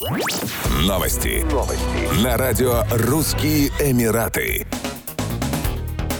Новости. Новости. На радио «Русские Эмираты».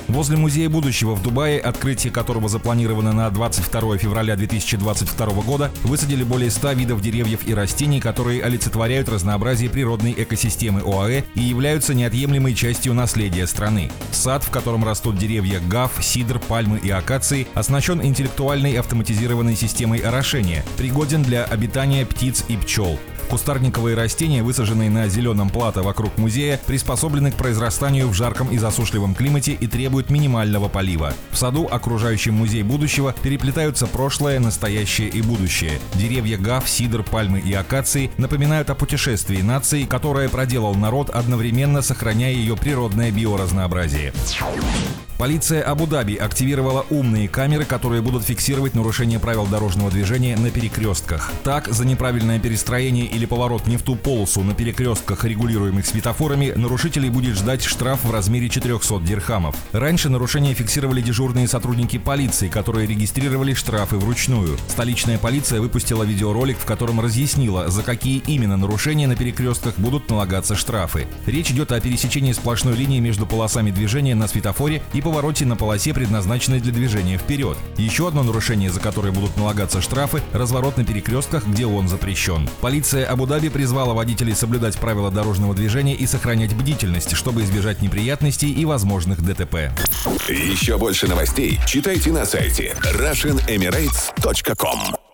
Возле Музея будущего в Дубае, открытие которого запланировано на 22 февраля 2022 года, высадили более 100 видов деревьев и растений, которые олицетворяют разнообразие природной экосистемы ОАЭ и являются неотъемлемой частью наследия страны. Сад, в котором растут деревья гав, сидр, пальмы и акации, оснащен интеллектуальной автоматизированной системой орошения, пригоден для обитания птиц и пчел. Кустарниковые растения, высаженные на зеленом плато вокруг музея, приспособлены к произрастанию в жарком и засушливом климате и требуют минимального полива. В саду, окружающем музей будущего, переплетаются прошлое, настоящее и будущее. Деревья гав, сидр, пальмы и акации напоминают о путешествии нации, которое проделал народ, одновременно сохраняя ее природное биоразнообразие. Полиция Абу-Даби активировала умные камеры, которые будут фиксировать нарушение правил дорожного движения на перекрестках. Так, за неправильное перестроение или поворот не в ту полосу на перекрестках, регулируемых светофорами, нарушителей будет ждать штраф в размере 400 дирхамов. Раньше нарушения фиксировали дежурные сотрудники полиции, которые регистрировали штрафы вручную. Столичная полиция выпустила видеоролик, в котором разъяснила, за какие именно нарушения на перекрестках будут налагаться штрафы. Речь идет о пересечении сплошной линии между полосами движения на светофоре и повороте на полосе, предназначенной для движения вперед. Еще одно нарушение, за которое будут налагаться штрафы – разворот на перекрестках, где он запрещен. Полиция Абу-Даби призвала водителей соблюдать правила дорожного движения и сохранять бдительность, чтобы избежать неприятностей и возможных ДТП. Еще больше новостей читайте на сайте RussianEmirates.com